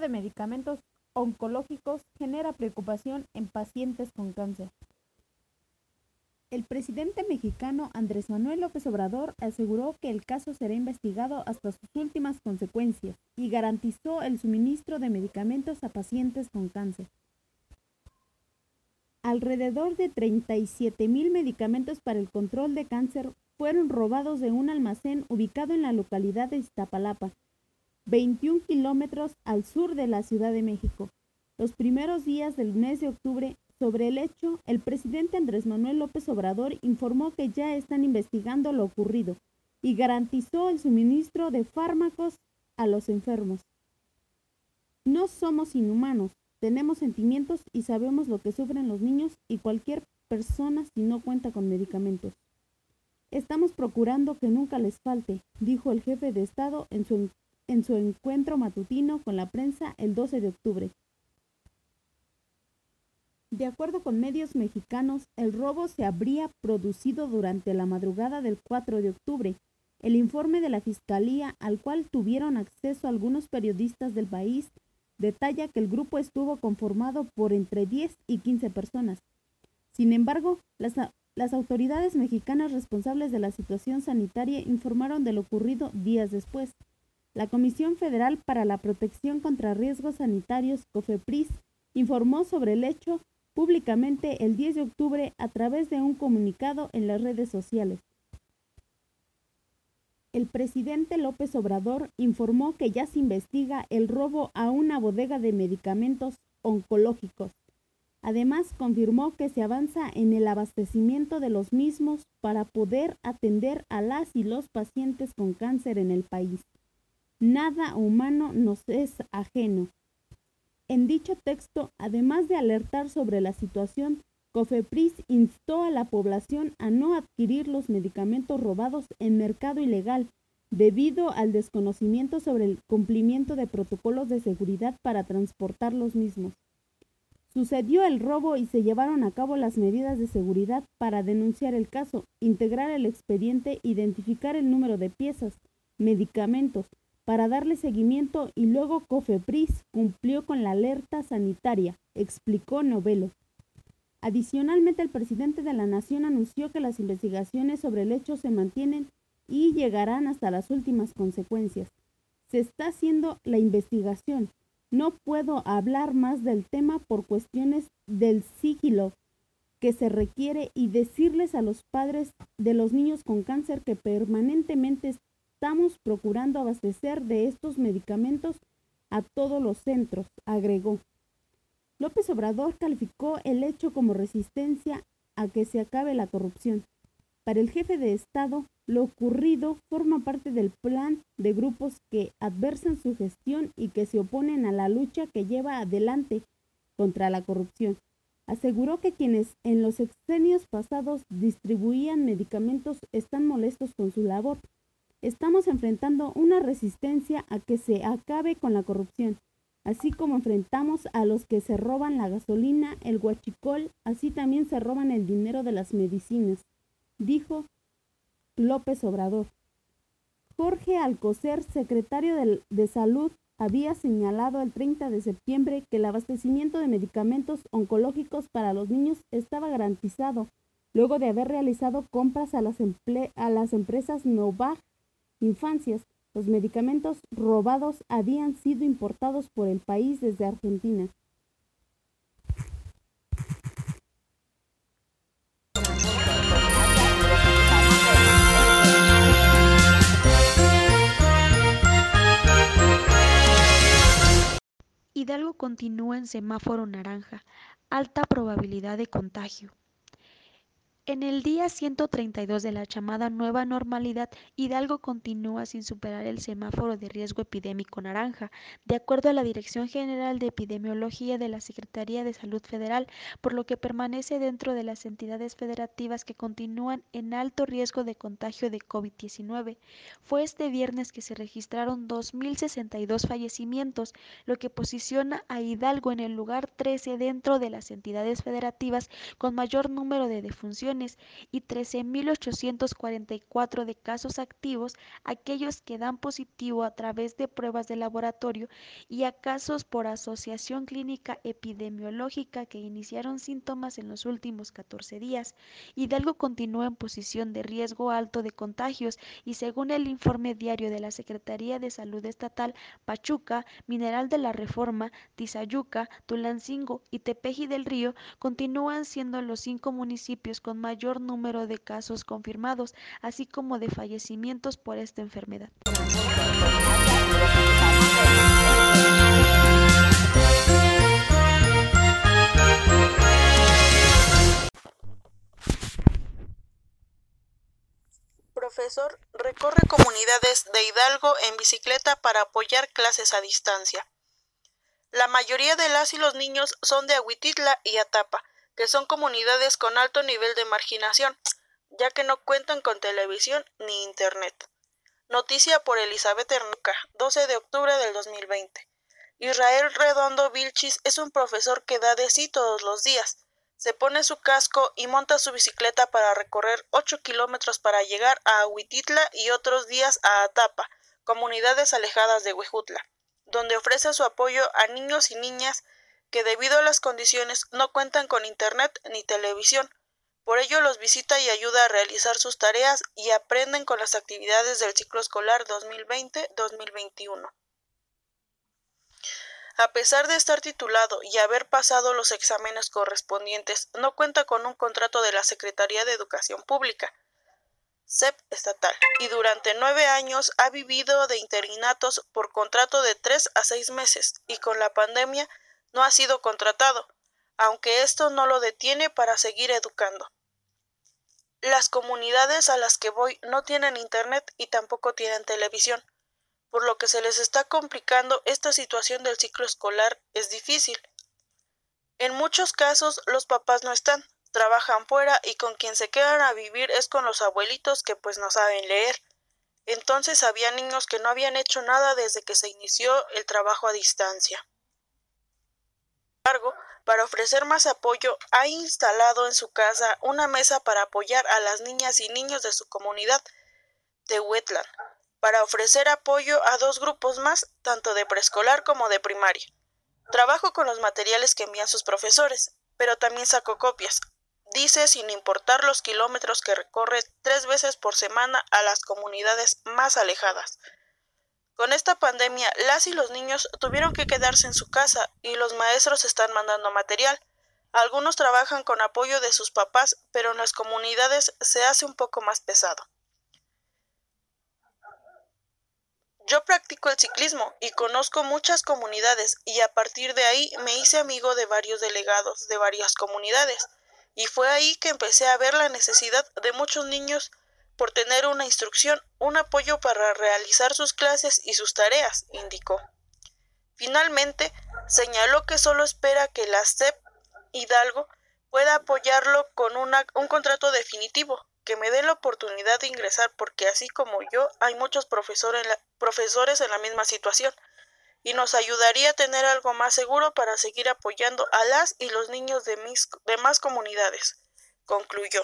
de medicamentos oncológicos genera preocupación en pacientes con cáncer. El presidente mexicano Andrés Manuel López Obrador aseguró que el caso será investigado hasta sus últimas consecuencias y garantizó el suministro de medicamentos a pacientes con cáncer. Alrededor de 37 mil medicamentos para el control de cáncer fueron robados de un almacén ubicado en la localidad de Iztapalapa, 21 kilómetros al sur de la Ciudad de México. Los primeros días del mes de octubre, sobre el hecho, el presidente Andrés Manuel López Obrador informó que ya están investigando lo ocurrido y garantizó el suministro de fármacos a los enfermos. No somos inhumanos, tenemos sentimientos y sabemos lo que sufren los niños y cualquier persona si no cuenta con medicamentos. Estamos procurando que nunca les falte, dijo el jefe de Estado en su en su encuentro matutino con la prensa el 12 de octubre. De acuerdo con medios mexicanos, el robo se habría producido durante la madrugada del 4 de octubre. El informe de la Fiscalía, al cual tuvieron acceso algunos periodistas del país, detalla que el grupo estuvo conformado por entre 10 y 15 personas. Sin embargo, las, las autoridades mexicanas responsables de la situación sanitaria informaron de lo ocurrido días después. La Comisión Federal para la Protección contra Riesgos Sanitarios, COFEPRIS, informó sobre el hecho públicamente el 10 de octubre a través de un comunicado en las redes sociales. El presidente López Obrador informó que ya se investiga el robo a una bodega de medicamentos oncológicos. Además, confirmó que se avanza en el abastecimiento de los mismos para poder atender a las y los pacientes con cáncer en el país. Nada humano nos es ajeno. En dicho texto, además de alertar sobre la situación, Cofepris instó a la población a no adquirir los medicamentos robados en mercado ilegal debido al desconocimiento sobre el cumplimiento de protocolos de seguridad para transportar los mismos. Sucedió el robo y se llevaron a cabo las medidas de seguridad para denunciar el caso, integrar el expediente, identificar el número de piezas, medicamentos, para darle seguimiento y luego Cofepris cumplió con la alerta sanitaria, explicó Novelo. Adicionalmente, el presidente de la Nación anunció que las investigaciones sobre el hecho se mantienen y llegarán hasta las últimas consecuencias. Se está haciendo la investigación. No puedo hablar más del tema por cuestiones del sigilo que se requiere y decirles a los padres de los niños con cáncer que permanentemente estamos procurando abastecer de estos medicamentos a todos los centros, agregó. López Obrador calificó el hecho como resistencia a que se acabe la corrupción. Para el jefe de Estado, lo ocurrido forma parte del plan de grupos que adversan su gestión y que se oponen a la lucha que lleva adelante contra la corrupción. Aseguró que quienes en los exenios pasados distribuían medicamentos están molestos con su labor Estamos enfrentando una resistencia a que se acabe con la corrupción, así como enfrentamos a los que se roban la gasolina, el guachicol, así también se roban el dinero de las medicinas, dijo López Obrador. Jorge Alcocer, secretario de, Salud, había señalado el 30 de septiembre que el abastecimiento de medicamentos oncológicos para los niños estaba garantizado, luego de haber realizado compras a las, a las empresas Novag infancias, los medicamentos robados habían sido importados por el país desde Argentina. Hidalgo continúa en semáforo naranja, alta probabilidad de contagio. En el día 132 de la llamada nueva normalidad, Hidalgo continúa sin superar el semáforo de riesgo epidémico naranja, de acuerdo a la Dirección General de Epidemiología de la Secretaría de Salud Federal, por lo que permanece dentro de las entidades federativas que continúan en alto riesgo de contagio de COVID-19. Fue este viernes que se registraron 2.062 fallecimientos, lo que posiciona a Hidalgo en el lugar 13 dentro de las entidades federativas con mayor número de defunciones y 13.844 de casos activos, aquellos que dan positivo a través de pruebas de laboratorio y a casos por asociación clínica epidemiológica que iniciaron síntomas en los últimos 14 días. Hidalgo continúa en posición de riesgo alto de contagios y según el informe diario de la Secretaría de Salud Estatal, Pachuca, Mineral de la Reforma, Tizayuca, Tulancingo y Tepeji del Río continúan siendo los cinco municipios con mayor número de casos confirmados, así como de fallecimientos por esta enfermedad. Profesor recorre comunidades de Hidalgo en bicicleta para apoyar clases a distancia. La mayoría de las y los niños son de Aguititla y Atapa, que son comunidades con alto nivel de marginación, ya que no cuentan con televisión ni internet. Noticia por Elizabeth Hernuca, 12 de octubre del 2020. Israel Redondo Vilchis es un profesor que da de sí todos los días. Se pone su casco y monta su bicicleta para recorrer 8 kilómetros para llegar a Aguititla y otros días a Atapa, comunidades alejadas de Huejutla donde ofrece su apoyo a niños y niñas que debido a las condiciones no cuentan con Internet ni televisión. Por ello los visita y ayuda a realizar sus tareas y aprenden con las actividades del ciclo escolar 2020-2021. A pesar de estar titulado y haber pasado los exámenes correspondientes, no cuenta con un contrato de la Secretaría de Educación Pública, CEP estatal y durante nueve años ha vivido de interinatos por contrato de tres a seis meses y con la pandemia no ha sido contratado, aunque esto no lo detiene para seguir educando. Las comunidades a las que voy no tienen internet y tampoco tienen televisión, por lo que se les está complicando esta situación del ciclo escolar es difícil. En muchos casos los papás no están, trabajan fuera y con quien se quedan a vivir es con los abuelitos que pues no saben leer. Entonces había niños que no habían hecho nada desde que se inició el trabajo a distancia. Embargo, para ofrecer más apoyo, ha instalado en su casa una mesa para apoyar a las niñas y niños de su comunidad de Wetland, para ofrecer apoyo a dos grupos más, tanto de preescolar como de primaria. Trabajo con los materiales que envían sus profesores, pero también saco copias, dice sin importar los kilómetros que recorre tres veces por semana a las comunidades más alejadas. Con esta pandemia, las y los niños tuvieron que quedarse en su casa y los maestros están mandando material. Algunos trabajan con apoyo de sus papás, pero en las comunidades se hace un poco más pesado. Yo practico el ciclismo y conozco muchas comunidades y a partir de ahí me hice amigo de varios delegados de varias comunidades y fue ahí que empecé a ver la necesidad de muchos niños por tener una instrucción, un apoyo para realizar sus clases y sus tareas, indicó. Finalmente, señaló que solo espera que la SEP Hidalgo pueda apoyarlo con un contrato definitivo, que me dé la oportunidad de ingresar porque así como yo hay muchos profesores profesores en la misma situación y nos ayudaría a tener algo más seguro para seguir apoyando a las y los niños de mis demás comunidades, concluyó.